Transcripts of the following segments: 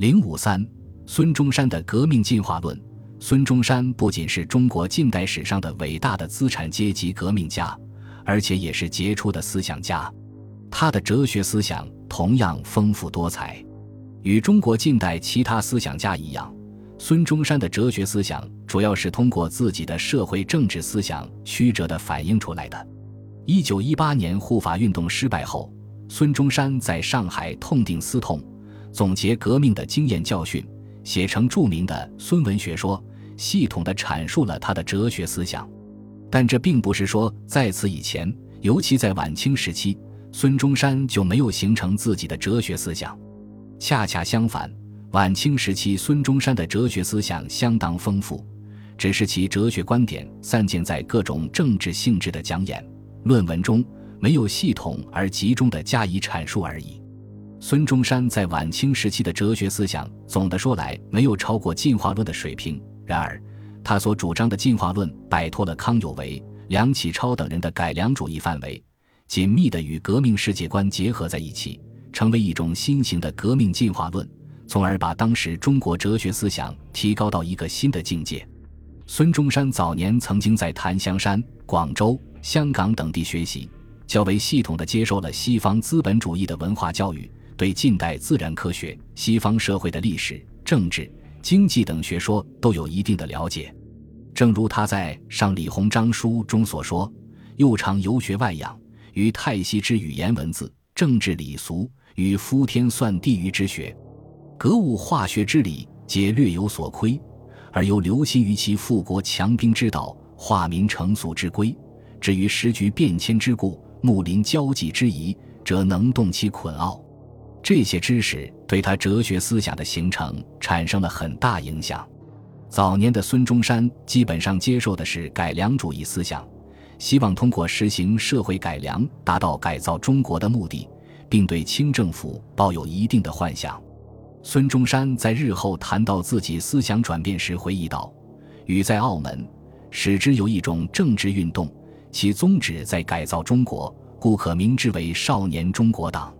零五三，孙中山的革命进化论。孙中山不仅是中国近代史上的伟大的资产阶级革命家，而且也是杰出的思想家。他的哲学思想同样丰富多彩。与中国近代其他思想家一样，孙中山的哲学思想主要是通过自己的社会政治思想曲折地反映出来的。一九一八年护法运动失败后，孙中山在上海痛定思痛。总结革命的经验教训，写成著名的《孙文学说》，系统地阐述了他的哲学思想。但这并不是说在此以前，尤其在晚清时期，孙中山就没有形成自己的哲学思想。恰恰相反，晚清时期孙中山的哲学思想相当丰富，只是其哲学观点散见在各种政治性质的讲演、论文中，没有系统而集中地加以阐述而已。孙中山在晚清时期的哲学思想，总的说来没有超过进化论的水平。然而，他所主张的进化论摆脱了康有为、梁启超等人的改良主义范围，紧密地与革命世界观结合在一起，成为一种新型的革命进化论，从而把当时中国哲学思想提高到一个新的境界。孙中山早年曾经在檀香山、广州、香港等地学习，较为系统地接受了西方资本主义的文化教育。对近代自然科学、西方社会的历史、政治、经济等学说都有一定的了解。正如他在《上李鸿章书》中所说：“又常游学外洋，于太息之语言文字、政治礼俗与夫天算地狱之学、格物化学之理，皆略有所窥，而又留心于其富国强兵之道、化民成俗之规。至于时局变迁之故、睦邻交际之宜，则能动其捆奥。”这些知识对他哲学思想的形成产生了很大影响。早年的孙中山基本上接受的是改良主义思想，希望通过实行社会改良达到改造中国的目的，并对清政府抱有一定的幻想。孙中山在日后谈到自己思想转变时回忆道：“与在澳门，使之有一种政治运动，其宗旨在改造中国，故可名之为少年中国党。”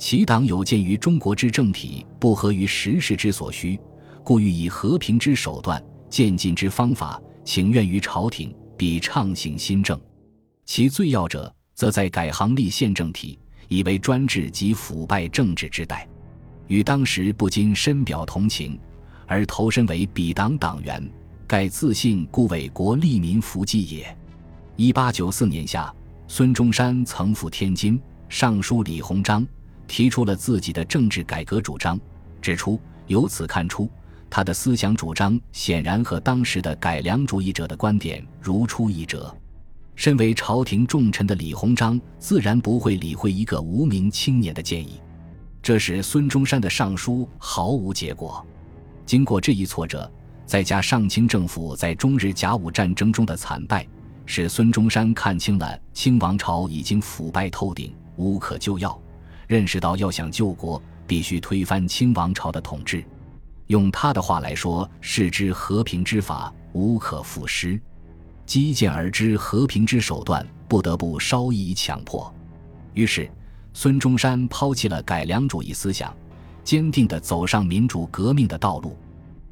其党有鉴于中国之政体不合于时势之所需，故欲以和平之手段、渐进之方法，请愿于朝廷，必畅行新政。其最要者，则在改行立宪政体，以为专制及腐败政治之代。与当时不禁深表同情，而投身为彼党党员，盖自信故为国利民福计也。一八九四年夏，孙中山曾赴天津，上书李鸿章。提出了自己的政治改革主张，指出由此看出，他的思想主张显然和当时的改良主义者的观点如出一辙。身为朝廷重臣的李鸿章自然不会理会一个无名青年的建议，这使孙中山的上书毫无结果。经过这一挫折，再加上清政府在中日甲午战争中的惨败，使孙中山看清了清王朝已经腐败透顶，无可救药。认识到要想救国，必须推翻清王朝的统治。用他的话来说，是之和平之法无可复施，积见而知和平之手段，不得不稍以强迫。于是，孙中山抛弃了改良主义思想，坚定地走上民主革命的道路。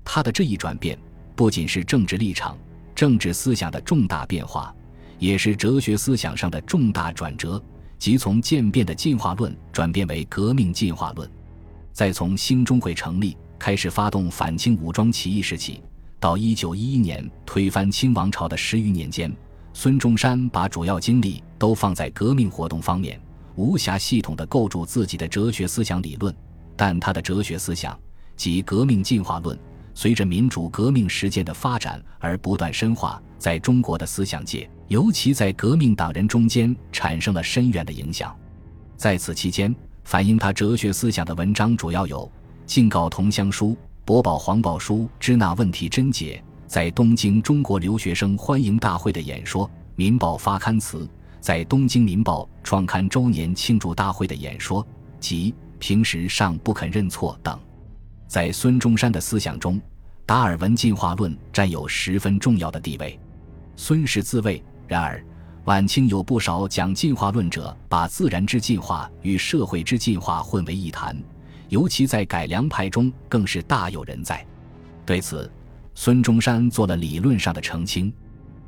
他的这一转变，不仅是政治立场、政治思想的重大变化，也是哲学思想上的重大转折。即从渐变的进化论转变为革命进化论，再从兴中会成立开始发动反清武装起义时起，到一九一一年推翻清王朝的十余年间，孙中山把主要精力都放在革命活动方面，无暇系统的构筑自己的哲学思想理论。但他的哲学思想及革命进化论，随着民主革命实践的发展而不断深化，在中国的思想界。尤其在革命党人中间产生了深远的影响。在此期间，反映他哲学思想的文章主要有《敬告同乡书》《博宝黄宝书》《支那问题真解》在东京中国留学生欢迎大会的演说，《民报》发刊词在东京《民报》创刊周年庆祝大会的演说及平时尚不肯认错等。在孙中山的思想中，达尔文进化论占有十分重要的地位。孙氏自卫。然而，晚清有不少讲进化论者，把自然之进化与社会之进化混为一谈，尤其在改良派中更是大有人在。对此，孙中山做了理论上的澄清。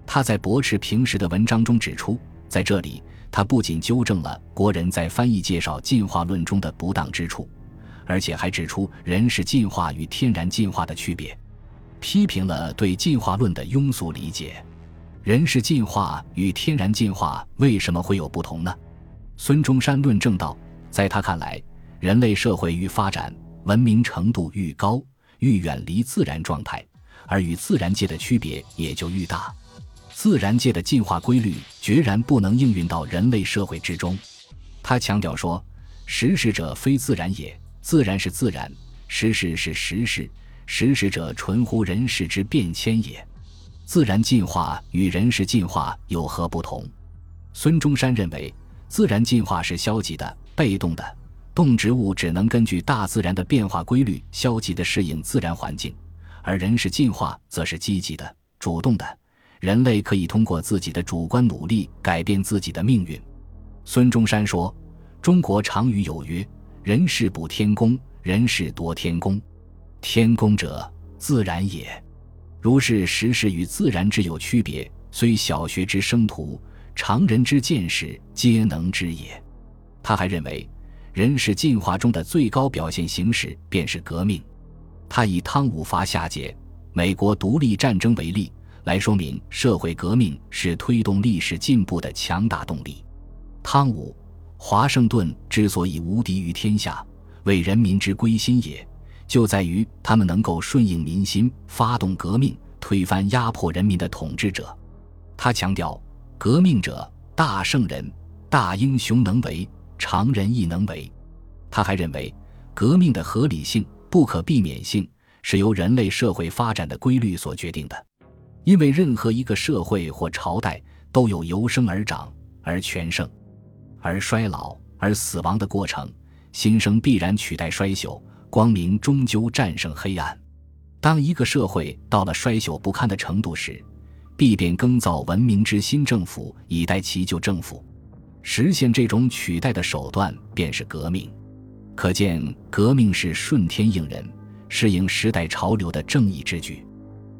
他在驳斥平时的文章中指出，在这里他不仅纠正了国人在翻译介绍进化论中的不当之处，而且还指出人是进化与天然进化的区别，批评了对进化论的庸俗理解。人是进化与天然进化为什么会有不同呢？孙中山论证道，在他看来，人类社会愈发展，文明程度愈高，愈远离自然状态，而与自然界的区别也就愈大。自然界的进化规律决然不能应运到人类社会之中。他强调说：“实事者非自然也，自然是自然；实事是实事，实事者纯乎人事之变迁也。自然进化与人事进化有何不同？”孙中山认为，自然进化是消极的、被动的，动植物只能根据大自然的变化规律消极的适应自然环境；而人事进化则是积极的、主动的。人类可以通过自己的主观努力改变自己的命运。孙中山说：“中国常语有曰：‘人事补天工，人事夺天工。天工者，自然也。如是时事与自然之有区别，虽小学之生徒，常人之见识，皆能知也。’他还认为，人是进化中的最高表现形式便是革命。他以汤武伐夏桀、美国独立战争为例。”来说明社会革命是推动历史进步的强大动力。汤武、华盛顿之所以无敌于天下，为人民之归心也，就在于他们能够顺应民心，发动革命，推翻压迫人民的统治者。他强调，革命者大圣人、大英雄能为，常人亦能为。他还认为，革命的合理性、不可避免性是由人类社会发展的规律所决定的。因为任何一个社会或朝代都有由生而长、而全盛、而衰老、而死亡的过程，新生必然取代衰朽，光明终究战胜黑暗。当一个社会到了衰朽不堪的程度时，必便更造文明之新政府，以代其旧政府。实现这种取代的手段便是革命。可见，革命是顺天应人、适应时代潮流的正义之举。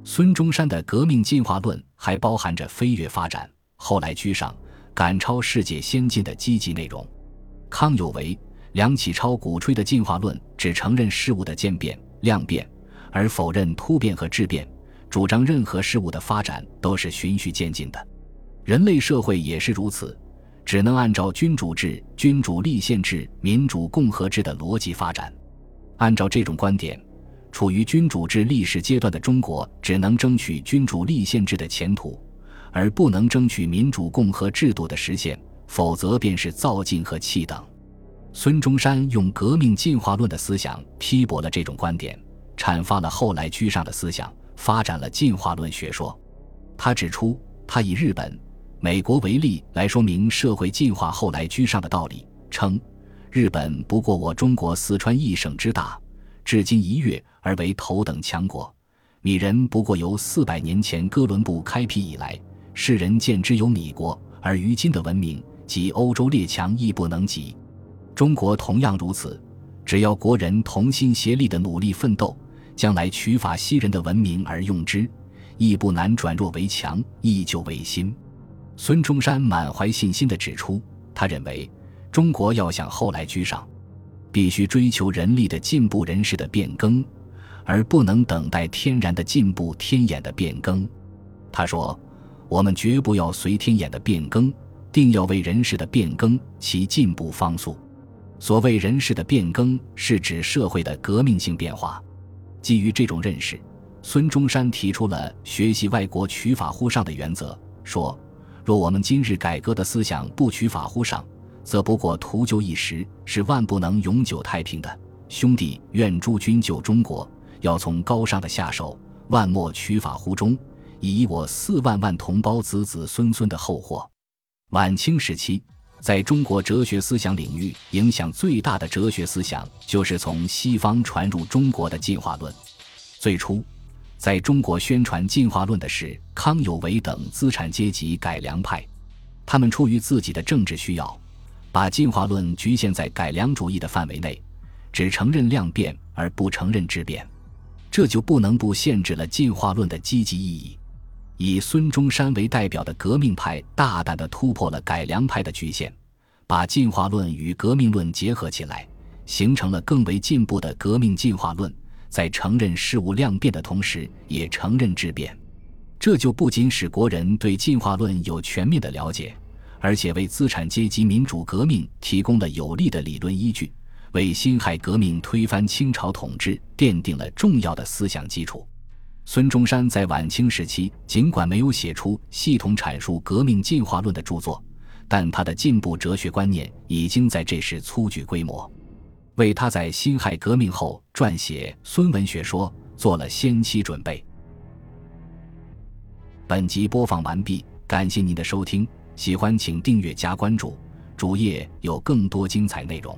孙中山的革命进化论还包含着飞跃发展、后来居上、赶超世界先进的积极内容。康有为、梁启超鼓吹的进化论只承认事物的渐变、量变，而否认突变和质变，主张任何事物的发展都是循序渐进的。人类社会也是如此，只能按照君主制、君主立宪制、民主共和制的逻辑发展。按照这种观点。处于君主制历史阶段的中国，只能争取君主立宪制的前途，而不能争取民主共和制度的实现，否则便是造进和弃等。孙中山用革命进化论的思想批驳了这种观点，阐发了后来居上的思想，发展了进化论学说。他指出，他以日本、美国为例来说明社会进化后来居上的道理，称日本不过我中国四川一省之大。至今一跃而为头等强国，米人不过由四百年前哥伦布开辟以来，世人见之有米国，而于今的文明及欧洲列强亦不能及。中国同样如此，只要国人同心协力的努力奋斗，将来取法西人的文明而用之，亦不难转弱为强，依旧为新。孙中山满怀信心地指出，他认为中国要想后来居上。必须追求人力的进步、人事的变更，而不能等待天然的进步、天眼的变更。他说：“我们绝不要随天眼的变更，定要为人事的变更其进步方速。所谓人事的变更，是指社会的革命性变化。基于这种认识，孙中山提出了学习外国取法乎上的原则，说：若我们今日改革的思想不取法乎上。”则不过图救一时，是万不能永久太平的。兄弟，愿诸君救中国，要从高尚的下手，万莫取法乎中，以我四万万同胞子子孙孙的后祸。晚清时期，在中国哲学思想领域影响最大的哲学思想，就是从西方传入中国的进化论。最初，在中国宣传进化论的是康有为等资产阶级改良派，他们出于自己的政治需要。把进化论局限在改良主义的范围内，只承认量变而不承认质变，这就不能不限制了进化论的积极意义。以孙中山为代表的革命派大胆地突破了改良派的局限，把进化论与革命论结合起来，形成了更为进步的革命进化论。在承认事物量变的同时，也承认质变，这就不仅使国人对进化论有全面的了解，而且为资产阶级民主革命提供了有力的理论依据，为辛亥革命推翻清朝统治奠定了重要的思想基础。孙中山在晚清时期，尽管没有写出系统阐述革命进化论的著作，但他的进步哲学观念已经在这时初具规模，为他在辛亥革命后撰写《孙文学说》做了先期准备。本集播放完毕，感谢您的收听，喜欢请订阅加关注，主页有更多精彩内容。